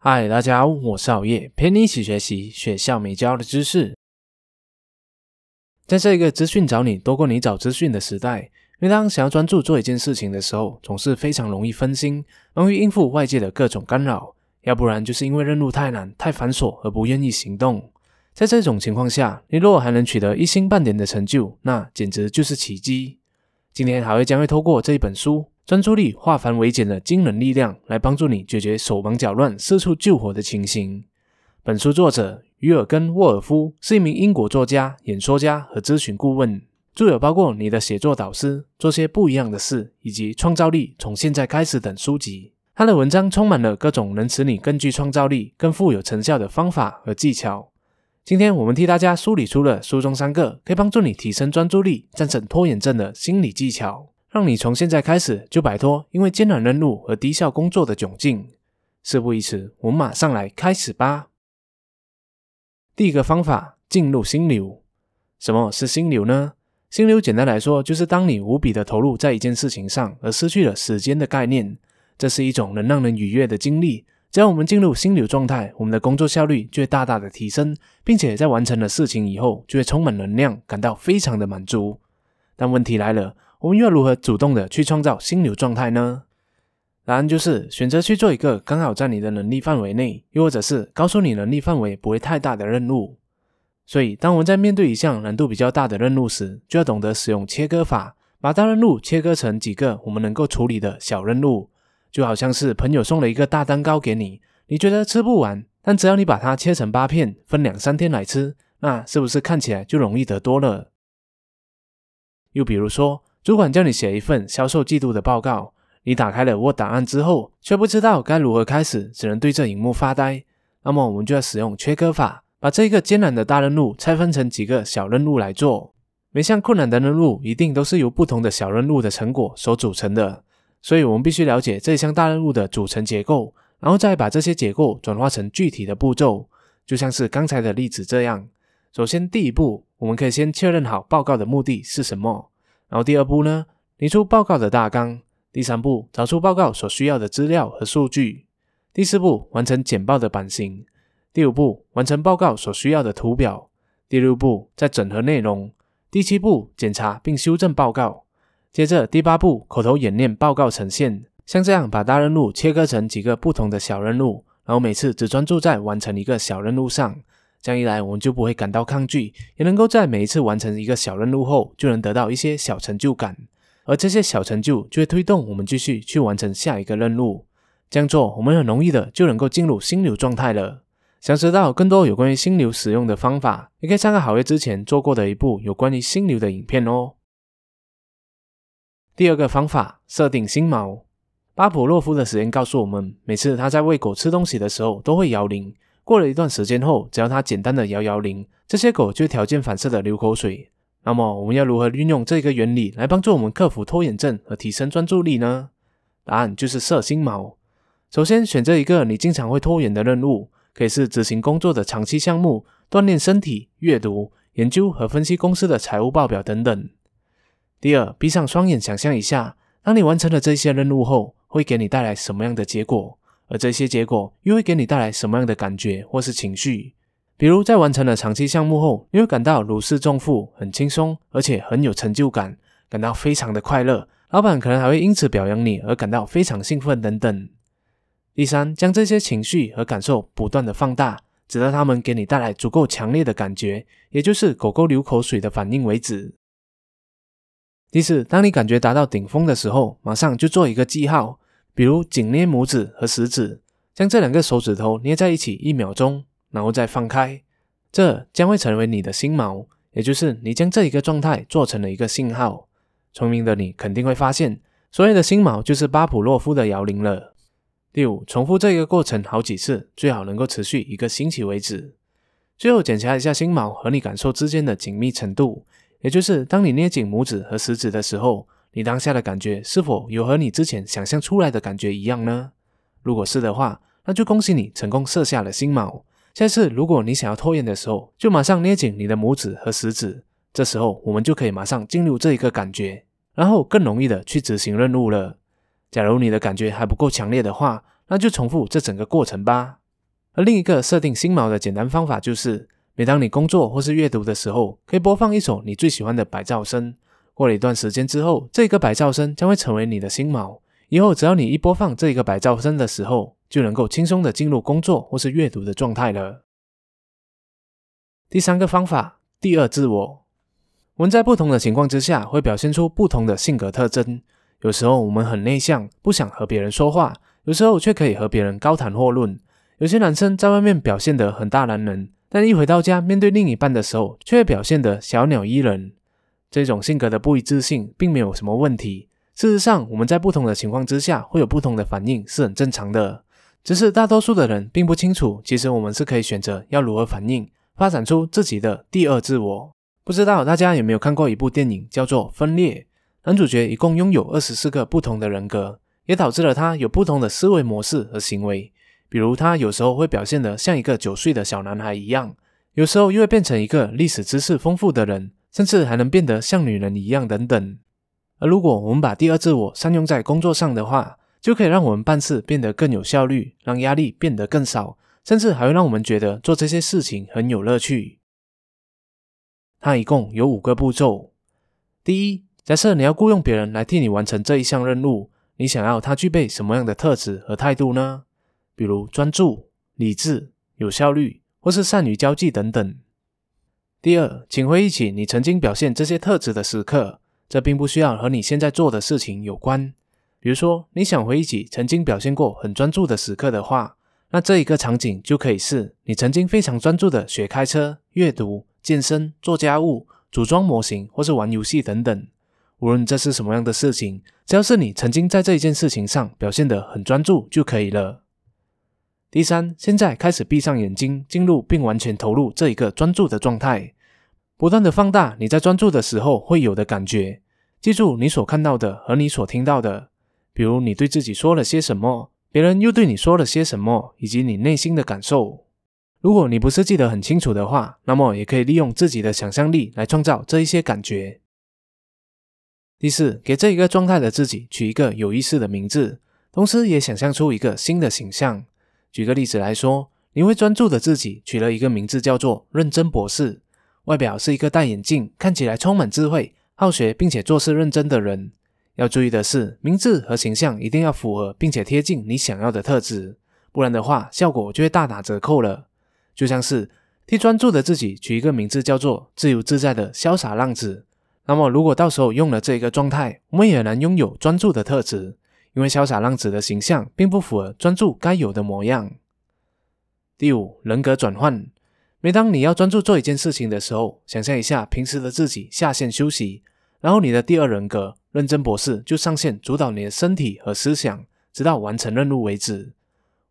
嗨，大家好，我是熬夜，陪你一起学习学校没教的知识。在这一个资讯找你多过你找资讯的时代，每当想要专注做一件事情的时候，总是非常容易分心，容易应付外界的各种干扰，要不然就是因为任务太难、太繁琐而不愿意行动。在这种情况下，你若还能取得一星半点的成就，那简直就是奇迹。今天，还会将会透过这一本书。专注力化繁为简的惊人力量，来帮助你解决手忙脚乱、四处救火的情形。本书作者于尔根·沃尔夫是一名英国作家、演说家和咨询顾问，著有包括《你的写作导师》、《做些不一样的事》以及《创造力从现在开始》等书籍。他的文章充满了各种能使你更具创造力、更富有成效的方法和技巧。今天我们替大家梳理出了书中三个可以帮助你提升专注力、战胜拖延症的心理技巧。让你从现在开始就摆脱因为艰难任务和低效工作的窘境。事不宜迟，我们马上来开始吧。第一个方法，进入心流。什么是心流呢？心流简单来说，就是当你无比的投入在一件事情上，而失去了时间的概念。这是一种能让人愉悦的经历。只要我们进入心流状态，我们的工作效率就会大大的提升，并且在完成了事情以后，就会充满能量，感到非常的满足。但问题来了。我们又要如何主动的去创造心流状态呢？答案就是选择去做一个刚好在你的能力范围内，又或者是告诉你能力范围不会太大的任务。所以，当我们在面对一项难度比较大的任务时，就要懂得使用切割法，把大任务切割成几个我们能够处理的小任务。就好像是朋友送了一个大蛋糕给你，你觉得吃不完，但只要你把它切成八片，分两三天来吃，那是不是看起来就容易得多了？又比如说。主管叫你写一份销售季度的报告，你打开了 Word 档案之后，却不知道该如何开始，只能对着荧幕发呆。那么我们就要使用切割法，把这个艰难的大任务拆分成几个小任务来做。每项困难的任务一定都是由不同的小任务的成果所组成的，所以我们必须了解这项大任务的组成结构，然后再把这些结构转化成具体的步骤。就像是刚才的例子这样，首先第一步，我们可以先确认好报告的目的是什么。然后第二步呢，拟出报告的大纲。第三步，找出报告所需要的资料和数据。第四步，完成简报的版型。第五步，完成报告所需要的图表。第六步，再整合内容。第七步，检查并修正报告。接着第八步，口头演练报告呈现。像这样，把大任务切割成几个不同的小任务，然后每次只专注在完成一个小任务上。这样一来，我们就不会感到抗拒，也能够在每一次完成一个小任务后，就能得到一些小成就感。而这些小成就就会推动我们继续去完成下一个任务。这样做，我们很容易的就能够进入心流状态了。想知道更多有关于心流使用的方法，也可以参考好月之前做过的一部有关于心流的影片哦。第二个方法，设定心锚。巴甫洛夫的实验告诉我们，每次他在喂狗吃东西的时候，都会摇铃。过了一段时间后，只要它简单的摇摇铃，这些狗就会条件反射的流口水。那么，我们要如何运用这个原理来帮助我们克服拖延症和提升专注力呢？答案就是设心锚。首先，选择一个你经常会拖延的任务，可以是执行工作的长期项目、锻炼身体、阅读、研究和分析公司的财务报表等等。第二，闭上双眼，想象一下，当你完成了这些任务后，会给你带来什么样的结果？而这些结果又会给你带来什么样的感觉或是情绪？比如，在完成了长期项目后，你会感到如释重负，很轻松，而且很有成就感，感到非常的快乐。老板可能还会因此表扬你，而感到非常兴奋等等。第三，将这些情绪和感受不断的放大，直到他们给你带来足够强烈的感觉，也就是狗狗流口水的反应为止。第四，当你感觉达到顶峰的时候，马上就做一个记号。比如紧捏拇指和食指，将这两个手指头捏在一起一秒钟，然后再放开，这将会成为你的心锚，也就是你将这一个状态做成了一个信号。聪明的你肯定会发现，所谓的心锚就是巴甫洛夫的摇铃了。第五，重复这个过程好几次，最好能够持续一个星期为止。最后检查一下心锚和你感受之间的紧密程度，也就是当你捏紧拇指和食指的时候。你当下的感觉是否有和你之前想象出来的感觉一样呢？如果是的话，那就恭喜你成功设下了心锚。下次如果你想要拖延的时候，就马上捏紧你的拇指和食指，这时候我们就可以马上进入这一个感觉，然后更容易的去执行任务了。假如你的感觉还不够强烈的话，那就重复这整个过程吧。而另一个设定心锚的简单方法就是，每当你工作或是阅读的时候，可以播放一首你最喜欢的白噪声。过了一段时间之后，这个白噪声将会成为你的新锚。以后只要你一播放这个白噪声的时候，就能够轻松的进入工作或是阅读的状态了。第三个方法，第二自我。我们在不同的情况之下会表现出不同的性格特征。有时候我们很内向，不想和别人说话；有时候却可以和别人高谈阔论。有些男生在外面表现得很大男人，但一回到家面对另一半的时候，却表现得小鸟依人。这种性格的不一致性并没有什么问题。事实上，我们在不同的情况之下会有不同的反应是很正常的。只是大多数的人并不清楚，其实我们是可以选择要如何反应，发展出自己的第二自我。不知道大家有没有看过一部电影，叫做《分裂》。男主角一共拥有二十四个不同的人格，也导致了他有不同的思维模式和行为。比如，他有时候会表现得像一个九岁的小男孩一样，有时候又会变成一个历史知识丰富的人，甚至还能变得像女人一样等等。而如果我们把第二自我善用在工作上的话，就可以让我们办事变得更有效率，让压力变得更少，甚至还会让我们觉得做这些事情很有乐趣。它一共有五个步骤。第一，假设你要雇佣别人来替你完成这一项任务，你想要他具备什么样的特质和态度呢？比如专注、理智、有效率，或是善于交际等等。第二，请回忆起你曾经表现这些特质的时刻，这并不需要和你现在做的事情有关。比如说，你想回忆起曾经表现过很专注的时刻的话，那这一个场景就可以是你曾经非常专注的学开车、阅读。健身、做家务、组装模型，或是玩游戏等等，无论这是什么样的事情，只要是你曾经在这一件事情上表现得很专注就可以了。第三，现在开始闭上眼睛，进入并完全投入这一个专注的状态，不断的放大你在专注的时候会有的感觉。记住你所看到的和你所听到的，比如你对自己说了些什么，别人又对你说了些什么，以及你内心的感受。如果你不是记得很清楚的话，那么也可以利用自己的想象力来创造这一些感觉。第四，给这一个状态的自己取一个有意思的名字，同时也想象出一个新的形象。举个例子来说，你会专注的自己取了一个名字叫做“认真博士”，外表是一个戴眼镜、看起来充满智慧、好学并且做事认真的人。要注意的是，名字和形象一定要符合并且贴近你想要的特质，不然的话，效果就会大打折扣了。就像是替专注的自己取一个名字，叫做“自由自在的潇洒浪子”。那么，如果到时候用了这一个状态，我们也能拥有专注的特质，因为潇洒浪子的形象并不符合专注该有的模样。第五，人格转换。每当你要专注做一件事情的时候，想象一下平时的自己下线休息，然后你的第二人格认真博士就上线主导你的身体和思想，直到完成任务为止。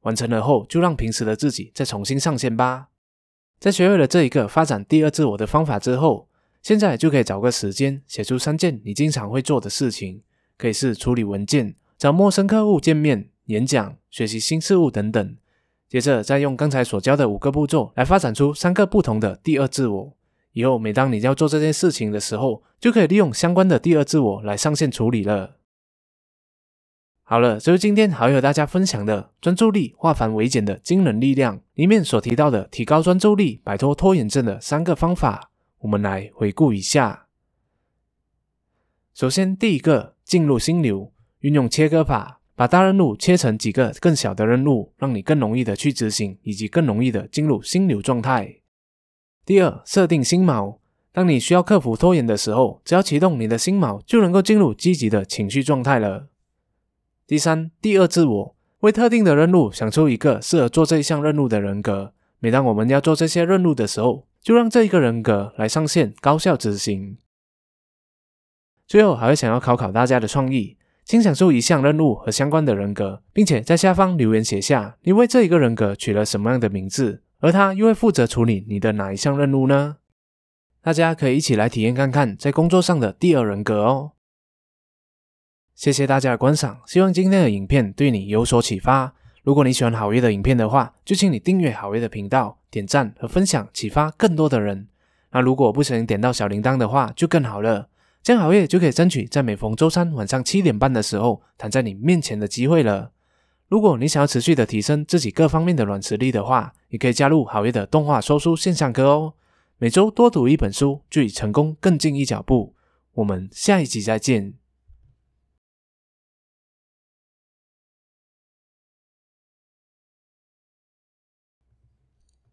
完成了后，就让平时的自己再重新上线吧。在学会了这一个发展第二自我的方法之后，现在就可以找个时间写出三件你经常会做的事情，可以是处理文件、找陌生客户见面、演讲、学习新事物等等。接着再用刚才所教的五个步骤来发展出三个不同的第二自我。以后每当你要做这件事情的时候，就可以利用相关的第二自我来上线处理了。好了，这是今天好友大家分享的专注力化繁为简的惊人力量里面所提到的提高专注力、摆脱拖延症的三个方法，我们来回顾一下。首先，第一个进入心流，运用切割法，把大任务切成几个更小的任务，让你更容易的去执行，以及更容易的进入心流状态。第二，设定心锚，当你需要克服拖延的时候，只要启动你的心锚，就能够进入积极的情绪状态了。第三，第二自我为特定的任务想出一个适合做这一项任务的人格。每当我们要做这些任务的时候，就让这一个人格来上线，高效执行。最后，还会想要考考大家的创意，请想出一项任务和相关的人格，并且在下方留言写下你为这一个人格取了什么样的名字，而他又会负责处理你的哪一项任务呢？大家可以一起来体验看看在工作上的第二人格哦。谢谢大家的观赏，希望今天的影片对你有所启发。如果你喜欢好月的影片的话，就请你订阅好月的频道，点赞和分享，启发更多的人。那如果不小心点到小铃铛的话，就更好了，这样好月就可以争取在每逢周三晚上七点半的时候躺在你面前的机会了。如果你想要持续的提升自己各方面的软实力的话，也可以加入好业的动画说书线上课哦。每周多读一本书，距离成功更进一脚步。我们下一集再见。